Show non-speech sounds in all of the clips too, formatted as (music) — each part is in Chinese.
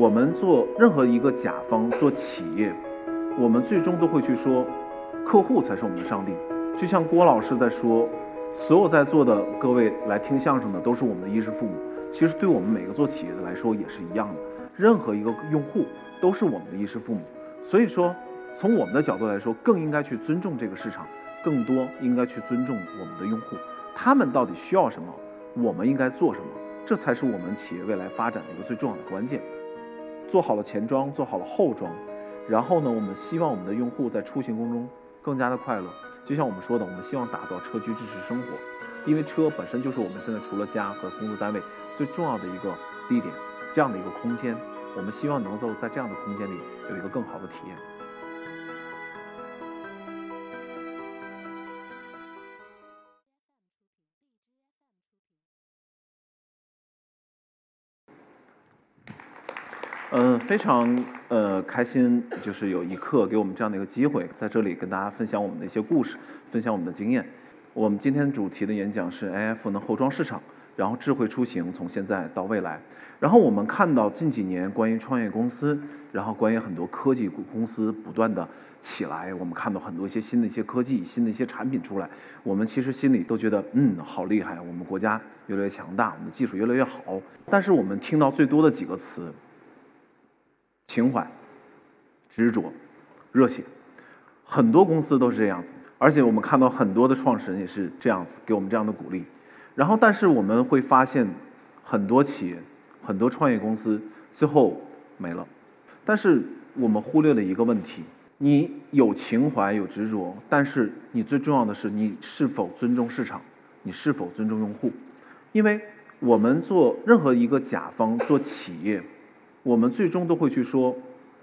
我们做任何一个甲方做企业，我们最终都会去说，客户才是我们的上帝。就像郭老师在说，所有在座的各位来听相声的都是我们的衣食父母。其实对我们每个做企业的来说也是一样的，任何一个用户都是我们的衣食父母。所以说，从我们的角度来说，更应该去尊重这个市场，更多应该去尊重我们的用户，他们到底需要什么，我们应该做什么，这才是我们企业未来发展的一个最重要的关键。做好了前装，做好了后装，然后呢，我们希望我们的用户在出行过程中更加的快乐。就像我们说的，我们希望打造车居支持生活，因为车本身就是我们现在除了家和工作单位最重要的一个地点，这样的一个空间，我们希望能够在这样的空间里有一个更好的体验。嗯，非常呃开心，就是有一刻给我们这样的一个机会，在这里跟大家分享我们的一些故事，分享我们的经验。我们今天主题的演讲是 AF 能后装市场，然后智慧出行从现在到未来。然后我们看到近几年关于创业公司，然后关于很多科技公司不断的起来，我们看到很多一些新的一些科技、新的一些产品出来，我们其实心里都觉得嗯好厉害，我们国家越来越强大，我们的技术越来越好。但是我们听到最多的几个词。情怀、执着、热血，很多公司都是这样子，而且我们看到很多的创始人也是这样子，给我们这样的鼓励。然后，但是我们会发现，很多企业、很多创业公司最后没了。但是我们忽略了一个问题：你有情怀、有执着，但是你最重要的是你是否尊重市场，你是否尊重用户？因为我们做任何一个甲方做企业。我们最终都会去说，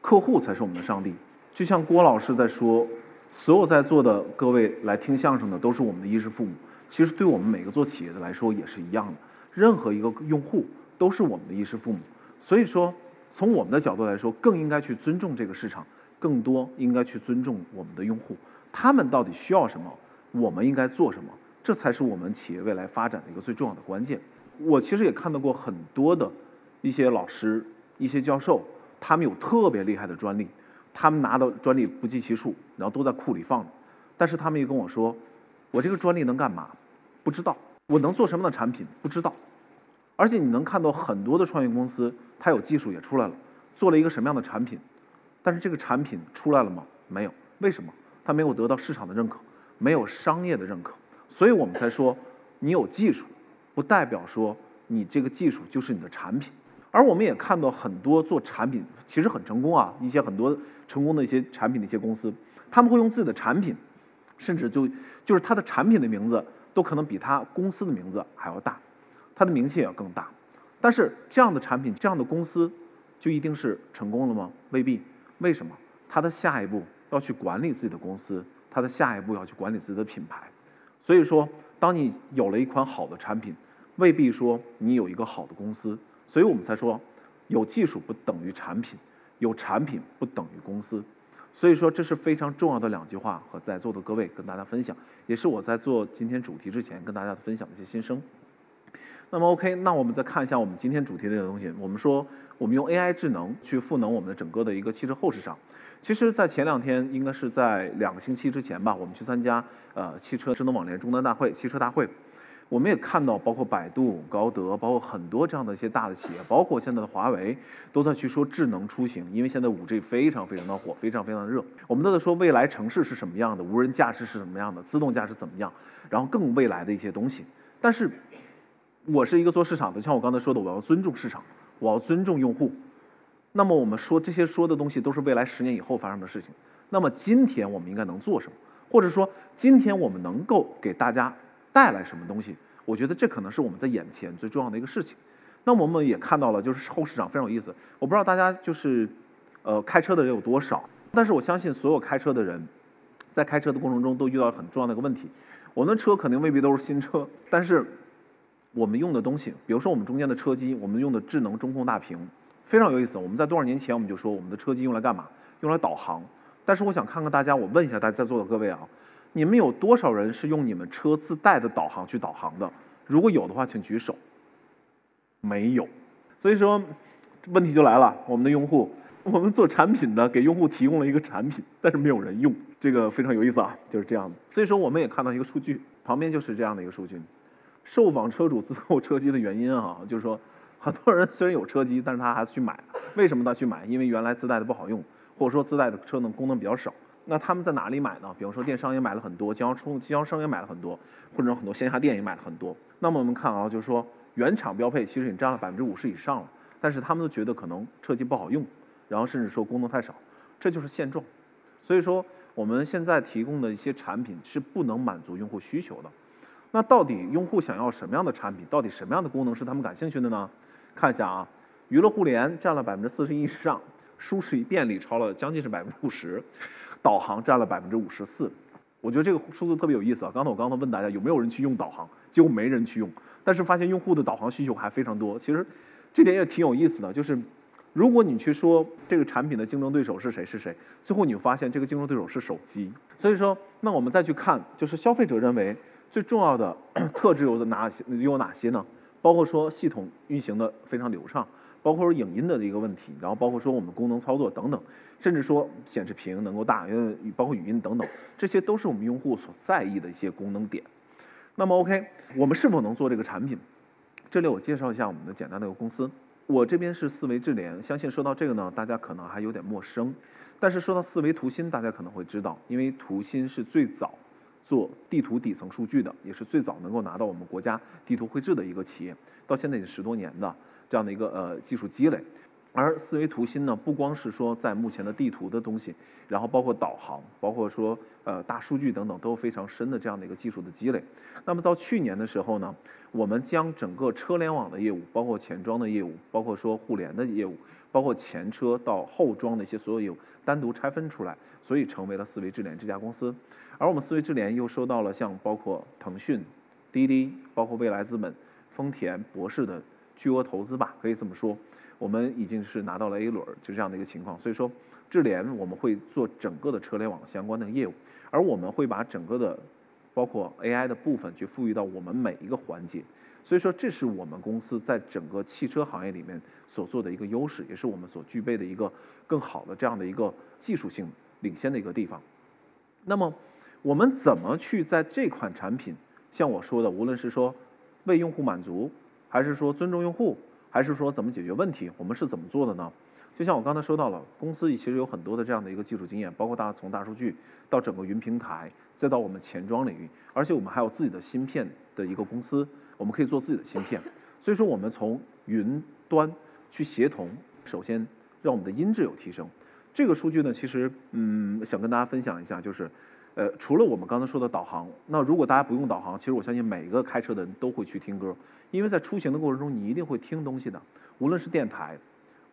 客户才是我们的上帝。就像郭老师在说，所有在座的各位来听相声的都是我们的衣食父母。其实对我们每个做企业的来说也是一样的，任何一个用户都是我们的衣食父母。所以说，从我们的角度来说，更应该去尊重这个市场，更多应该去尊重我们的用户，他们到底需要什么，我们应该做什么，这才是我们企业未来发展的一个最重要的关键。我其实也看到过很多的一些老师。一些教授，他们有特别厉害的专利，他们拿到专利不计其数，然后都在库里放着。但是他们又跟我说，我这个专利能干嘛？不知道。我能做什么样的产品？不知道。而且你能看到很多的创业公司，它有技术也出来了，做了一个什么样的产品？但是这个产品出来了吗？没有。为什么？它没有得到市场的认可，没有商业的认可。所以我们才说，你有技术，不代表说你这个技术就是你的产品。而我们也看到很多做产品其实很成功啊，一些很多成功的一些产品的一些公司，他们会用自己的产品，甚至就就是他的产品的名字都可能比他公司的名字还要大，他的名气也要更大。但是这样的产品，这样的公司就一定是成功了吗？未必。为什么？他的下一步要去管理自己的公司，他的下一步要去管理自己的品牌。所以说，当你有了一款好的产品，未必说你有一个好的公司。所以我们才说，有技术不等于产品，有产品不等于公司。所以说这是非常重要的两句话，和在座的各位跟大家分享，也是我在做今天主题之前跟大家分享的一些心声。那么 OK，那我们再看一下我们今天主题的这个东西。我们说我们用 AI 智能去赋能我们的整个的一个汽车后市场。其实，在前两天，应该是在两个星期之前吧，我们去参加呃汽车智能网联终端大会，汽车大会。我们也看到，包括百度、高德，包括很多这样的一些大的企业，包括现在的华为，都在去说智能出行，因为现在五 G 非常非常的火，非常非常的热。我们都在说未来城市是什么样的，无人驾驶是什么样的，自动驾驶怎么样，然后更未来的一些东西。但是，我是一个做市场的，像我刚才说的，我要尊重市场，我要尊重用户。那么我们说这些说的东西都是未来十年以后发生的事情。那么今天我们应该能做什么？或者说今天我们能够给大家？带来什么东西？我觉得这可能是我们在眼前最重要的一个事情。那我们也看到了，就是后市场非常有意思。我不知道大家就是呃开车的人有多少，但是我相信所有开车的人在开车的过程中都遇到很重要的一个问题。我们的车肯定未必都是新车，但是我们用的东西，比如说我们中间的车机，我们用的智能中控大屏非常有意思。我们在多少年前我们就说我们的车机用来干嘛？用来导航。但是我想看看大家，我问一下大家在座的各位啊。你们有多少人是用你们车自带的导航去导航的？如果有的话，请举手。没有，所以说问题就来了，我们的用户，我们做产品的给用户提供了一个产品，但是没有人用，这个非常有意思啊，就是这样的。所以说我们也看到一个数据，旁边就是这样的一个数据，受访车主自购车机的原因啊，就是说很多人虽然有车机，但是他还是去买，为什么他去买？因为原来自带的不好用，或者说自带的车呢功能比较少。那他们在哪里买呢？比方说电商也买了很多，经销商经销商也买了很多，或者很多线下店也买了很多。那么我们看啊，就是说原厂标配其实已经占了百分之五十以上了，但是他们都觉得可能车机不好用，然后甚至说功能太少，这就是现状。所以说我们现在提供的一些产品是不能满足用户需求的。那到底用户想要什么样的产品？到底什么样的功能是他们感兴趣的呢？看一下啊，娱乐互联占了百分之四十一以上，舒适与便利超了将近是百分之五十。导航占了百分之五十四，我觉得这个数字特别有意思啊。刚才我刚才问大家有没有人去用导航，结果没人去用，但是发现用户的导航需求还非常多。其实这点也挺有意思的，就是如果你去说这个产品的竞争对手是谁是谁，最后你会发现这个竞争对手是手机。所以说，那我们再去看，就是消费者认为最重要的 (clears throat) 特质有哪些又有哪些呢？包括说系统运行的非常流畅。包括说影音的一个问题，然后包括说我们功能操作等等，甚至说显示屏能够大，因为包括语音等等，这些都是我们用户所在意的一些功能点。那么 OK，我们是否能做这个产品？这里我介绍一下我们的简单的一个公司。我这边是四维智联，相信说到这个呢，大家可能还有点陌生。但是说到四维图新，大家可能会知道，因为图新是最早做地图底层数据的，也是最早能够拿到我们国家地图绘制的一个企业，到现在已经十多年的。这样的一个呃技术积累，而四维图新呢，不光是说在目前的地图的东西，然后包括导航，包括说呃大数据等等，都非常深的这样的一个技术的积累。那么到去年的时候呢，我们将整个车联网的业务，包括前装的业务，包括说互联的业务，包括前车到后装的一些所有业务，单独拆分出来，所以成为了四维智联这家公司。而我们四维智联又收到了像包括腾讯、滴滴，包括未来资本、丰田、博士的。巨额投资吧，可以这么说，我们已经是拿到了 A 轮，就这样的一个情况。所以说，智联我们会做整个的车联网相关的业务，而我们会把整个的包括 AI 的部分去赋予到我们每一个环节。所以说，这是我们公司在整个汽车行业里面所做的一个优势，也是我们所具备的一个更好的这样的一个技术性领先的一个地方。那么，我们怎么去在这款产品，像我说的，无论是说为用户满足。还是说尊重用户，还是说怎么解决问题？我们是怎么做的呢？就像我刚才说到了，公司其实有很多的这样的一个技术经验，包括大家从大数据到整个云平台，再到我们钱庄领域，而且我们还有自己的芯片的一个公司，我们可以做自己的芯片。所以说我们从云端去协同，首先让我们的音质有提升。这个数据呢，其实嗯想跟大家分享一下，就是呃除了我们刚才说的导航，那如果大家不用导航，其实我相信每个开车的人都会去听歌。因为在出行的过程中，你一定会听东西的，无论是电台，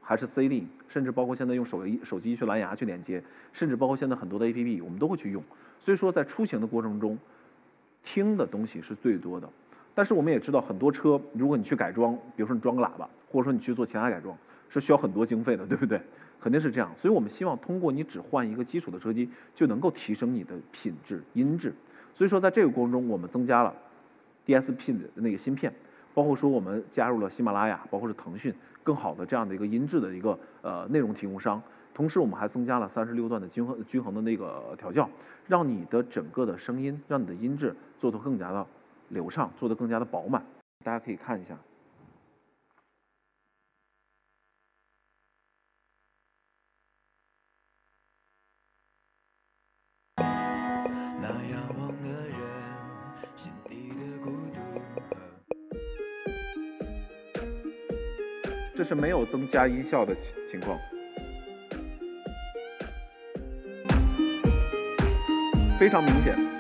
还是 CD，甚至包括现在用手机手机去蓝牙去连接，甚至包括现在很多的 APP，我们都会去用。所以说，在出行的过程中，听的东西是最多的。但是我们也知道，很多车，如果你去改装，比如说你装个喇叭，或者说你去做其他改装，是需要很多经费的，对不对？肯定是这样。所以我们希望通过你只换一个基础的车机，就能够提升你的品质音质。所以说，在这个过程中，我们增加了 DSP 的那个芯片。包括说我们加入了喜马拉雅，包括是腾讯，更好的这样的一个音质的一个呃内容提供商。同时我们还增加了三十六段的均衡均衡的那个调教，让你的整个的声音，让你的音质做得更加的流畅，做得更加的饱满。大家可以看一下。是没有增加音效的情况，非常明显。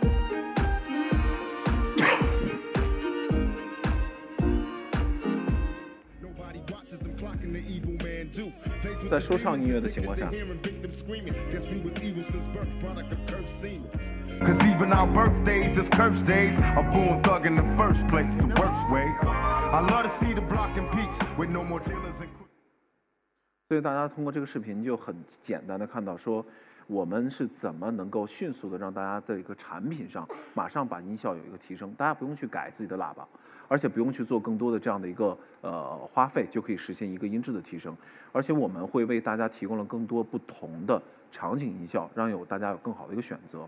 在说唱音乐的情况下。所以大家通过这个视频就很简单的看到说，我们是怎么能够迅速的让大家的一个产品上马上把音效有一个提升，大家不用去改自己的喇叭，而且不用去做更多的这样的一个呃花费，就可以实现一个音质的提升。而且我们会为大家提供了更多不同的场景音效，让有大家有更好的一个选择。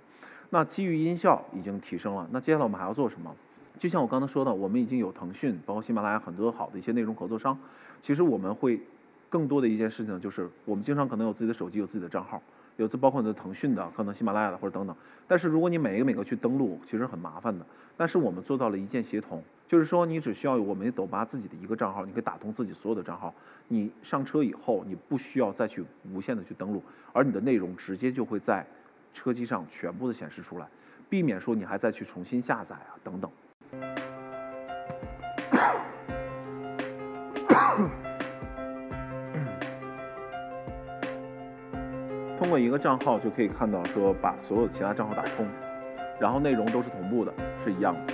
那基于音效已经提升了，那接下来我们还要做什么？就像我刚才说的，我们已经有腾讯，包括喜马拉雅很多好的一些内容合作商，其实我们会。更多的一件事情就是，我们经常可能有自己的手机，有自己的账号，有这包括你的腾讯的，可能喜马拉雅的或者等等。但是如果你每一个每个去登录，其实很麻烦的。但是我们做到了一键协同，就是说你只需要我们抖吧自己的一个账号，你可以打通自己所有的账号。你上车以后，你不需要再去无限的去登录，而你的内容直接就会在车机上全部的显示出来，避免说你还再去重新下载啊等等。通过一个账号就可以看到，说把所有其他账号打通，然后内容都是同步的，是一样的。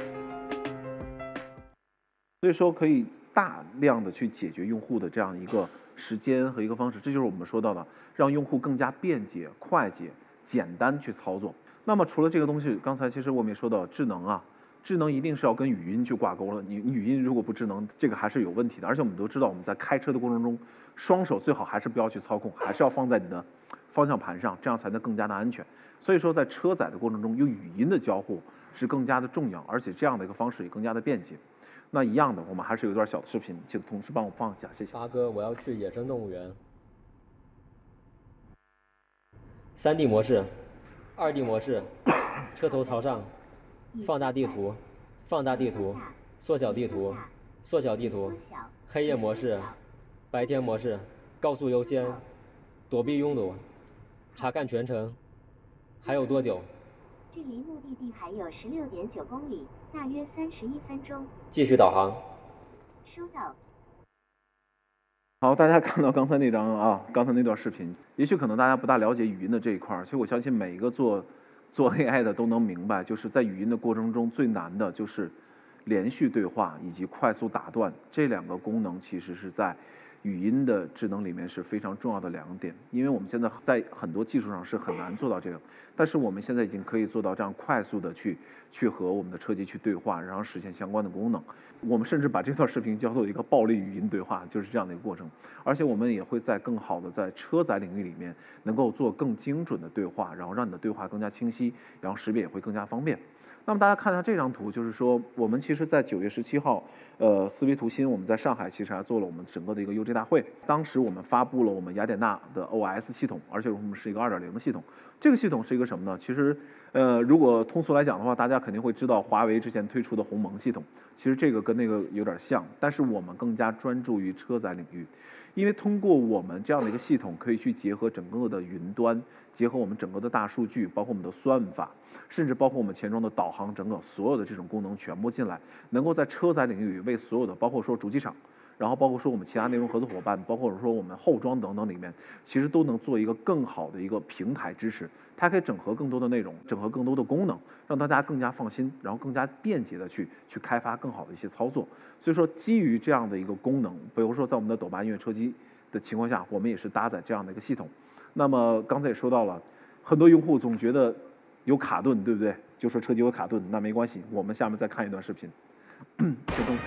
所以说可以大量的去解决用户的这样一个时间和一个方式，这就是我们说到的，让用户更加便捷、快捷、简单去操作。那么除了这个东西，刚才其实我们也说到智能啊，智能一定是要跟语音去挂钩了。你你语音如果不智能，这个还是有问题的。而且我们都知道，我们在开车的过程中，双手最好还是不要去操控，还是要放在你的。方向盘上，这样才能更加的安全。所以说，在车载的过程中，用语音的交互是更加的重要，而且这样的一个方式也更加的便捷。那一样的，我们还是有一段小的视频，请同事帮我放一下，谢谢。八哥，我要去野生动物园。三 D 模式，二 D 模式，车头朝上，放大地图，放大地图，缩小地图，缩小地图，黑夜模式，白天模式，高速优先，躲避拥堵。查看全程，还有多久？距离目的地还有十六点九公里，大约三十一分钟。继续导航。收到。好，大家看到刚才那张啊，刚才那段视频，也许可能大家不大了解语音的这一块儿，其实我相信每一个做做 AI 的都能明白，就是在语音的过程中最难的就是连续对话以及快速打断这两个功能，其实是在。语音的智能里面是非常重要的两点，因为我们现在在很多技术上是很难做到这个，但是我们现在已经可以做到这样快速的去去和我们的车机去对话，然后实现相关的功能。我们甚至把这段视频叫做一个暴力语音对话，就是这样的一个过程。而且我们也会在更好的在车载领域里面能够做更精准的对话，然后让你的对话更加清晰，然后识别也会更加方便。那么大家看一下这张图，就是说我们其实，在九月十七号，呃，思维图新我们在上海其实还做了我们整个的一个 UJ 大会。当时我们发布了我们雅典娜的 OS 系统，而且我们是一个二点零的系统。这个系统是一个什么呢？其实，呃，如果通俗来讲的话，大家肯定会知道华为之前推出的鸿蒙系统。其实这个跟那个有点像，但是我们更加专注于车载领域，因为通过我们这样的一个系统，可以去结合整个的云端，结合我们整个的大数据，包括我们的算法。甚至包括我们前装的导航，整个所有的这种功能全部进来，能够在车载领域为所有的，包括说主机厂，然后包括说我们其他内容合作伙伴，包括说我们后装等等里面，其实都能做一个更好的一个平台支持，它可以整合更多的内容，整合更多的功能，让大家更加放心，然后更加便捷的去去开发更好的一些操作。所以说，基于这样的一个功能，比如说在我们的抖吧音乐车机的情况下，我们也是搭载这样的一个系统。那么刚才也说到了，很多用户总觉得。有卡顿，对不对？就说车机有卡顿，那没关系。我们下面再看一段视频。(clears throat) 启动。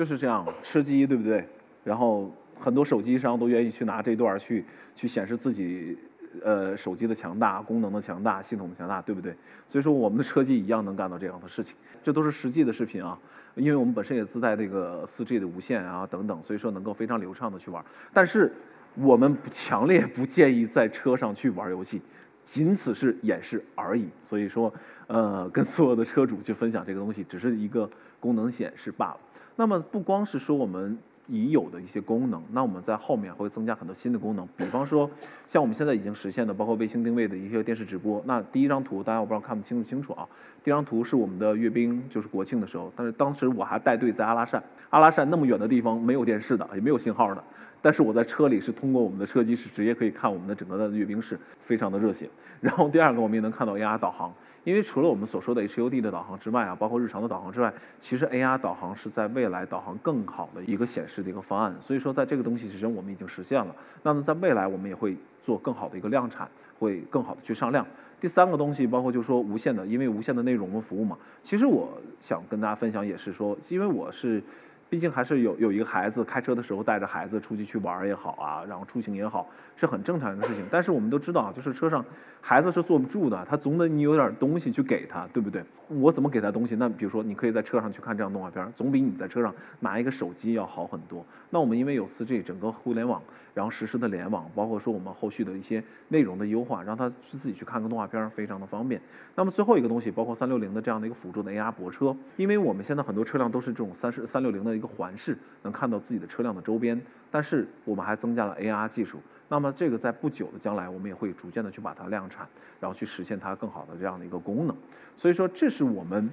就是这样，吃鸡，对不对？然后很多手机商都愿意去拿这段去去显示自己。呃，手机的强大，功能的强大，系统的强大，对不对？所以说我们的车机一样能干到这样的事情，这都是实际的视频啊。因为我们本身也自带这个 4G 的无线啊等等，所以说能够非常流畅的去玩。但是我们强烈不建议在车上去玩游戏，仅此是演示而已。所以说，呃，跟所有的车主去分享这个东西，只是一个功能显示罢了。那么不光是说我们。已有的一些功能，那我们在后面会增加很多新的功能，比方说像我们现在已经实现的，包括卫星定位的一些电视直播。那第一张图大家我不知道看不清楚清楚啊，第一张图是我们的阅兵，就是国庆的时候，但是当时我还带队在阿拉善，阿拉善那么远的地方没有电视的，也没有信号的，但是我在车里是通过我们的车机是直接可以看我们的整个的阅兵式，非常的热血。然后第二个我们也能看到 AR 导航，因为除了我们所说的 HUD 的导航之外啊，包括日常的导航之外，其实 AR 导航是在未来导航更好的一个显示的一个方案。所以说在这个东西其实我们已经实现了，那么在未来我们也会做更好的一个量产，会更好的去上量。第三个东西包括就是说无线的，因为无线的内容和服务嘛，其实我想跟大家分享也是说，因为我是。毕竟还是有有一个孩子开车的时候带着孩子出去去玩也好啊，然后出行也好，是很正常的事情。但是我们都知道啊，就是车上孩子是坐不住的，他总得你有点东西去给他，对不对？我怎么给他东西？那比如说你可以在车上去看这样动画片，总比你在车上拿一个手机要好很多。那我们因为有四 G 整个互联网，然后实时的联网，包括说我们后续的一些内容的优化，让他去自己去看个动画片非常的方便。那么最后一个东西包括三六零的这样的一个辅助的 AR 泊车，因为我们现在很多车辆都是这种三十三六零的。一个环视能看到自己的车辆的周边，但是我们还增加了 AR 技术。那么这个在不久的将来，我们也会逐渐的去把它量产，然后去实现它更好的这样的一个功能。所以说，这是我们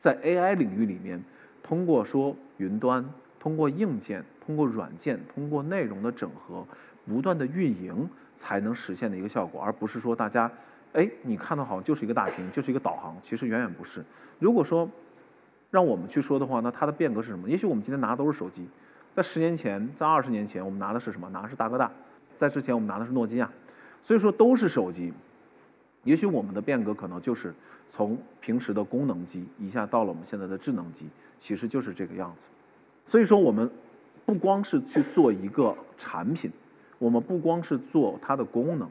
在 AI 领域里面，通过说云端，通过硬件，通过软件，通过内容的整合，不断的运营才能实现的一个效果，而不是说大家，哎，你看到好像就是一个大屏，就是一个导航，其实远远不是。如果说让我们去说的话，那它的变革是什么？也许我们今天拿的都是手机，在十年前，在二十年前，我们拿的是什么？拿的是大哥大，在之前我们拿的是诺基亚，所以说都是手机。也许我们的变革可能就是从平时的功能机一下到了我们现在的智能机，其实就是这个样子。所以说我们不光是去做一个产品，我们不光是做它的功能，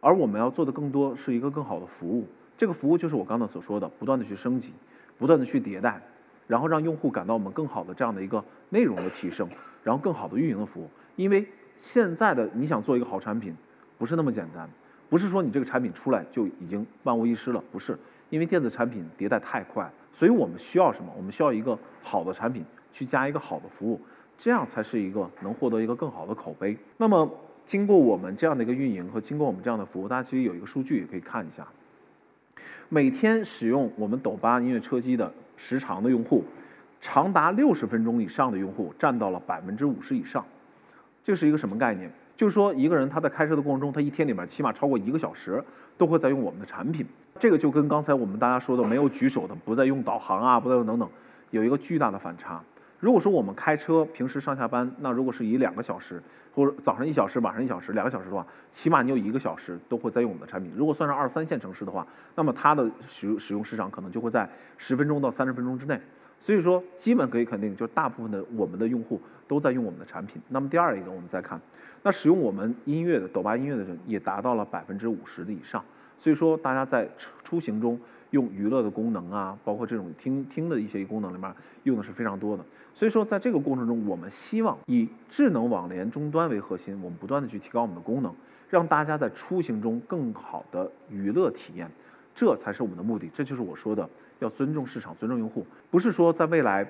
而我们要做的更多是一个更好的服务。这个服务就是我刚才所说的，不断的去升级。不断的去迭代，然后让用户感到我们更好的这样的一个内容的提升，然后更好的运营的服务。因为现在的你想做一个好产品，不是那么简单，不是说你这个产品出来就已经万无一失了，不是。因为电子产品迭代太快，所以我们需要什么？我们需要一个好的产品去加一个好的服务，这样才是一个能获得一个更好的口碑。那么经过我们这样的一个运营和经过我们这样的服务，大家其实有一个数据也可以看一下。每天使用我们抖八音乐车机的时长的用户，长达六十分钟以上的用户占到了百分之五十以上。这是一个什么概念？就是说一个人他在开车的过程中，他一天里面起码超过一个小时都会在用我们的产品。这个就跟刚才我们大家说的没有举手的不再用导航啊，不再用等等，有一个巨大的反差。如果说我们开车平时上下班，那如果是以两个小时，或者早上一小时，晚上一小时，两个小时的话，起码你有一个小时都会在用我们的产品。如果算上二三线城市的话，那么它的使使用时长可能就会在十分钟到三十分钟之内。所以说，基本可以肯定，就是大部分的我们的用户都在用我们的产品。那么第二一个，我们再看，那使用我们音乐的抖吧音乐的人也达到了百分之五十的以上。所以说，大家在出行中用娱乐的功能啊，包括这种听听的一些功能里面，用的是非常多的。所以说，在这个过程中，我们希望以智能网联终端为核心，我们不断的去提高我们的功能，让大家在出行中更好的娱乐体验，这才是我们的目的。这就是我说的，要尊重市场，尊重用户，不是说在未来，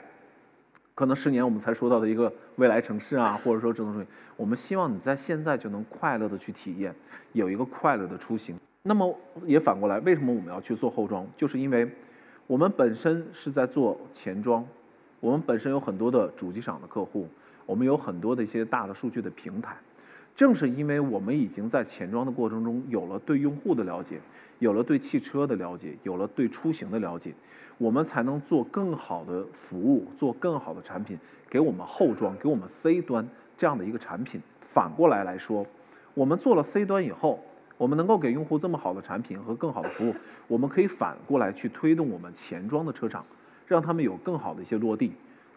可能十年我们才说到的一个未来城市啊，或者说智能出行，我们希望你在现在就能快乐的去体验，有一个快乐的出行。那么也反过来，为什么我们要去做后装？就是因为我们本身是在做前装，我们本身有很多的主机厂的客户，我们有很多的一些大的数据的平台。正是因为我们已经在前装的过程中有了对用户的了解，有了对汽车的了解，有了对出行的了解，我们才能做更好的服务，做更好的产品，给我们后装，给我们 C 端这样的一个产品。反过来来说，我们做了 C 端以后。我们能够给用户这么好的产品和更好的服务，我们可以反过来去推动我们前装的车厂，让他们有更好的一些落地，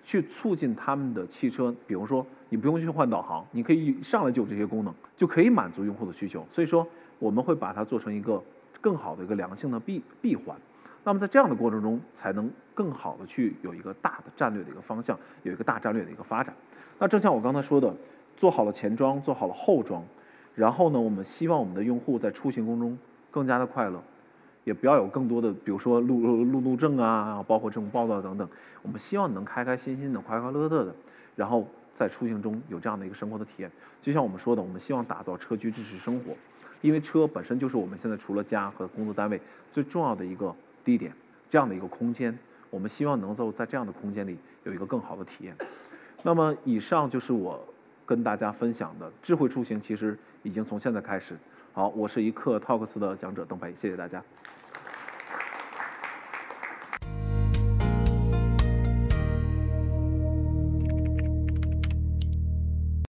去促进他们的汽车。比如说，你不用去换导航，你可以上来就有这些功能，就可以满足用户的需求。所以说，我们会把它做成一个更好的一个良性的闭闭环。那么在这样的过程中，才能更好的去有一个大的战略的一个方向，有一个大战略的一个发展。那正像我刚才说的，做好了前装，做好了后装。然后呢，我们希望我们的用户在出行过程中更加的快乐，也不要有更多的，比如说路路路怒症啊，包括这种暴躁等等。我们希望能开开心心的、快快乐乐的，然后在出行中有这样的一个生活的体验。就像我们说的，我们希望打造车居支持生活，因为车本身就是我们现在除了家和工作单位最重要的一个地点，这样的一个空间。我们希望能够在这样的空间里有一个更好的体验。那么以上就是我。跟大家分享的智慧出行，其实已经从现在开始。好，我是一刻 Talks 的讲者邓培，谢谢大家。